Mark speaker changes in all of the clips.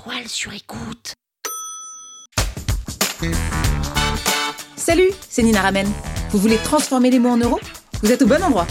Speaker 1: étoiles sur écoute.
Speaker 2: Salut, c'est Nina Ramen. Vous voulez transformer les mots en euros? Vous êtes au bon endroit.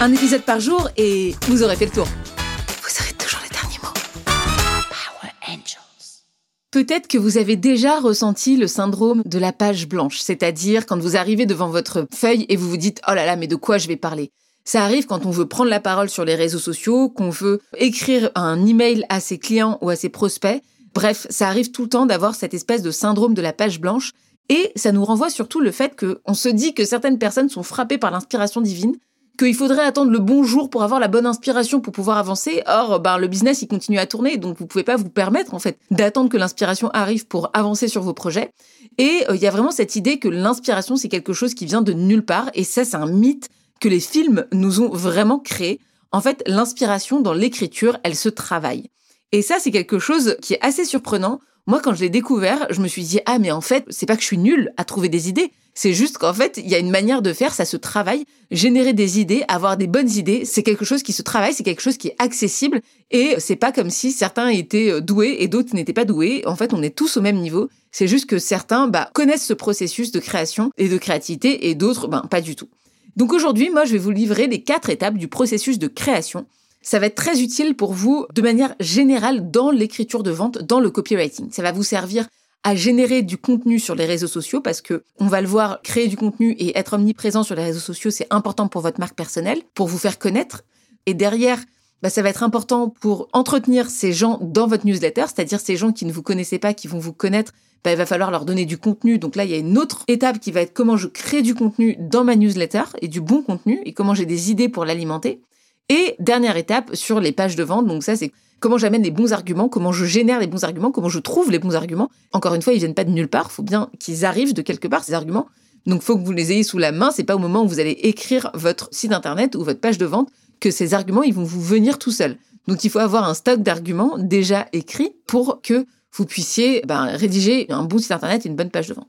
Speaker 2: Un épisode par jour et vous aurez fait le tour. Vous aurez toujours les derniers mots.
Speaker 1: Power Angels.
Speaker 2: Peut-être que vous avez déjà ressenti le syndrome de la page blanche, c'est-à-dire quand vous arrivez devant votre feuille et vous vous dites oh là là mais de quoi je vais parler? Ça arrive quand on veut prendre la parole sur les réseaux sociaux, qu'on veut écrire un email à ses clients ou à ses prospects. Bref, ça arrive tout le temps d'avoir cette espèce de syndrome de la page blanche. Et ça nous renvoie surtout le fait qu'on se dit que certaines personnes sont frappées par l'inspiration divine, qu'il faudrait attendre le bon jour pour avoir la bonne inspiration pour pouvoir avancer. Or, ben, le business, il continue à tourner, donc vous pouvez pas vous permettre, en fait, d'attendre que l'inspiration arrive pour avancer sur vos projets. Et euh, il y a vraiment cette idée que l'inspiration, c'est quelque chose qui vient de nulle part, et ça, c'est un mythe que les films nous ont vraiment créé. En fait, l'inspiration dans l'écriture, elle se travaille. Et ça, c'est quelque chose qui est assez surprenant. Moi, quand je l'ai découvert, je me suis dit, ah, mais en fait, c'est pas que je suis nulle à trouver des idées. C'est juste qu'en fait, il y a une manière de faire, ça se travaille. Générer des idées, avoir des bonnes idées, c'est quelque chose qui se travaille, c'est quelque chose qui est accessible. Et c'est pas comme si certains étaient doués et d'autres n'étaient pas doués. En fait, on est tous au même niveau. C'est juste que certains bah, connaissent ce processus de création et de créativité et d'autres, ben, pas du tout. Donc aujourd'hui, moi, je vais vous livrer les quatre étapes du processus de création. Ça va être très utile pour vous de manière générale dans l'écriture de vente, dans le copywriting. Ça va vous servir à générer du contenu sur les réseaux sociaux parce que on va le voir, créer du contenu et être omniprésent sur les réseaux sociaux, c'est important pour votre marque personnelle, pour vous faire connaître. Et derrière, bah, ça va être important pour entretenir ces gens dans votre newsletter, c'est-à-dire ces gens qui ne vous connaissaient pas, qui vont vous connaître, bah, il va falloir leur donner du contenu. Donc là, il y a une autre étape qui va être comment je crée du contenu dans ma newsletter et du bon contenu et comment j'ai des idées pour l'alimenter. Et dernière étape sur les pages de vente. Donc ça, c'est comment j'amène les bons arguments, comment je génère les bons arguments, comment je trouve les bons arguments. Encore une fois, ils viennent pas de nulle part. Il faut bien qu'ils arrivent de quelque part, ces arguments. Donc, faut que vous les ayez sous la main. C'est pas au moment où vous allez écrire votre site internet ou votre page de vente que ces arguments, ils vont vous venir tout seuls. Donc, il faut avoir un stock d'arguments déjà écrits pour que vous puissiez ben, rédiger un bon site internet et une bonne page de vente.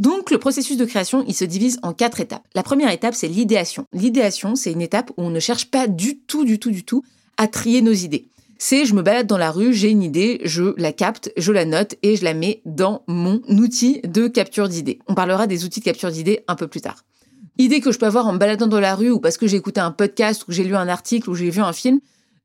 Speaker 2: Donc le processus de création, il se divise en quatre étapes. La première étape, c'est l'idéation. L'idéation, c'est une étape où on ne cherche pas du tout, du tout, du tout à trier nos idées. C'est je me balade dans la rue, j'ai une idée, je la capte, je la note et je la mets dans mon outil de capture d'idées. On parlera des outils de capture d'idées un peu plus tard. Idée que je peux avoir en me baladant dans la rue ou parce que j'ai écouté un podcast ou j'ai lu un article ou j'ai vu un film.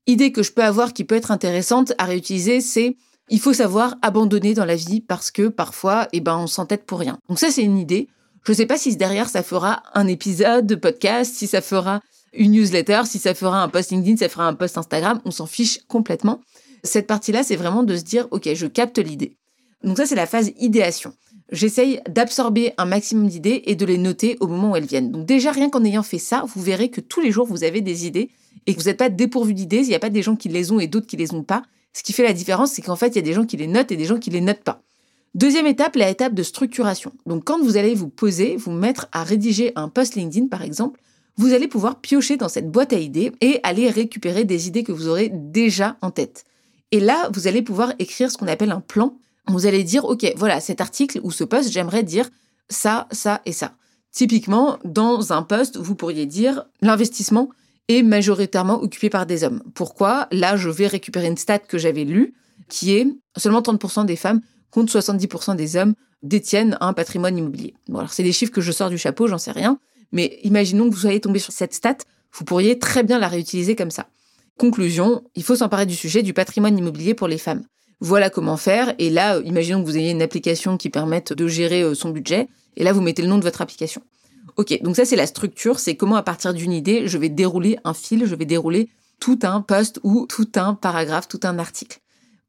Speaker 2: Idée que je peux avoir qui peut être intéressante à réutiliser, c'est il faut savoir abandonner dans la vie parce que parfois, eh ben, on s'entête pour rien. Donc ça, c'est une idée. Je ne sais pas si derrière, ça fera un épisode de podcast, si ça fera une newsletter, si ça fera un post LinkedIn, ça fera un post Instagram. On s'en fiche complètement. Cette partie-là, c'est vraiment de se dire, OK, je capte l'idée. Donc ça, c'est la phase idéation. J'essaye d'absorber un maximum d'idées et de les noter au moment où elles viennent. Donc déjà, rien qu'en ayant fait ça, vous verrez que tous les jours, vous avez des idées et que vous n'êtes pas dépourvu d'idées. Il n'y a pas des gens qui les ont et d'autres qui les ont pas. Ce qui fait la différence, c'est qu'en fait, il y a des gens qui les notent et des gens qui les notent pas. Deuxième étape, la étape de structuration. Donc, quand vous allez vous poser, vous mettre à rédiger un post LinkedIn, par exemple, vous allez pouvoir piocher dans cette boîte à idées et aller récupérer des idées que vous aurez déjà en tête. Et là, vous allez pouvoir écrire ce qu'on appelle un plan. Vous allez dire, OK, voilà, cet article ou ce post, j'aimerais dire ça, ça et ça. Typiquement, dans un post, vous pourriez dire l'investissement est majoritairement occupé par des hommes. Pourquoi? Là, je vais récupérer une stat que j'avais lue, qui est seulement 30% des femmes contre 70% des hommes détiennent un patrimoine immobilier. Bon, alors c'est des chiffres que je sors du chapeau, j'en sais rien, mais imaginons que vous soyez tombé sur cette stat, vous pourriez très bien la réutiliser comme ça. Conclusion, il faut s'emparer du sujet du patrimoine immobilier pour les femmes. Voilà comment faire, et là, imaginons que vous ayez une application qui permette de gérer euh, son budget, et là, vous mettez le nom de votre application. Ok, donc ça c'est la structure, c'est comment à partir d'une idée, je vais dérouler un fil, je vais dérouler tout un post ou tout un paragraphe, tout un article.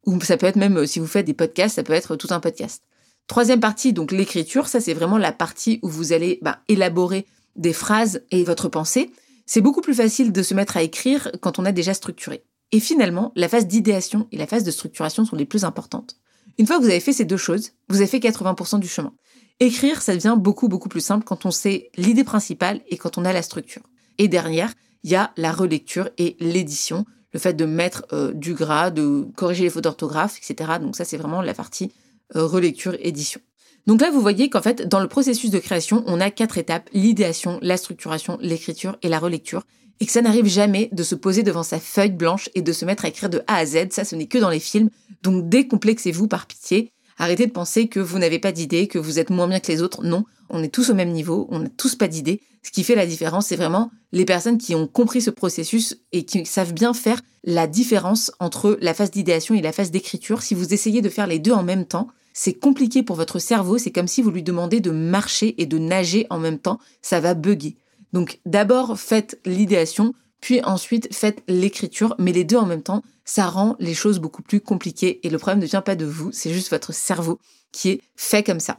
Speaker 2: Ou ça peut être même, euh, si vous faites des podcasts, ça peut être tout un podcast. Troisième partie, donc l'écriture, ça c'est vraiment la partie où vous allez bah, élaborer des phrases et votre pensée. C'est beaucoup plus facile de se mettre à écrire quand on a déjà structuré. Et finalement, la phase d'idéation et la phase de structuration sont les plus importantes. Une fois que vous avez fait ces deux choses, vous avez fait 80% du chemin. Écrire, ça devient beaucoup, beaucoup plus simple quand on sait l'idée principale et quand on a la structure. Et derrière, il y a la relecture et l'édition, le fait de mettre euh, du gras, de corriger les fautes d'orthographe, etc. Donc ça, c'est vraiment la partie euh, relecture-édition. Donc là, vous voyez qu'en fait, dans le processus de création, on a quatre étapes, l'idéation, la structuration, l'écriture et la relecture. et que ça n'arrive jamais de se poser devant sa feuille blanche et de se mettre à écrire de A à Z. Ça, ce n'est que dans les films. Donc décomplexez-vous par pitié. Arrêtez de penser que vous n'avez pas d'idées, que vous êtes moins bien que les autres. Non, on est tous au même niveau, on n'a tous pas d'idées. Ce qui fait la différence, c'est vraiment les personnes qui ont compris ce processus et qui savent bien faire la différence entre la phase d'idéation et la phase d'écriture. Si vous essayez de faire les deux en même temps, c'est compliqué pour votre cerveau, c'est comme si vous lui demandez de marcher et de nager en même temps, ça va bugger. Donc d'abord faites l'idéation, puis ensuite faites l'écriture, mais les deux en même temps, ça rend les choses beaucoup plus compliquées et le problème ne vient pas de vous, c'est juste votre cerveau qui est fait comme ça.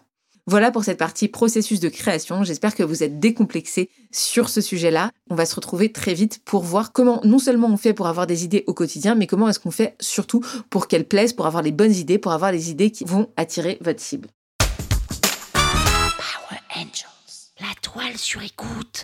Speaker 2: Voilà pour cette partie processus de création. J'espère que vous êtes décomplexés sur ce sujet-là. On va se retrouver très vite pour voir comment non seulement on fait pour avoir des idées au quotidien, mais comment est-ce qu'on fait surtout pour qu'elles plaisent, pour avoir les bonnes idées, pour avoir les idées qui vont attirer votre cible.
Speaker 1: Power Angels. La toile sur écoute.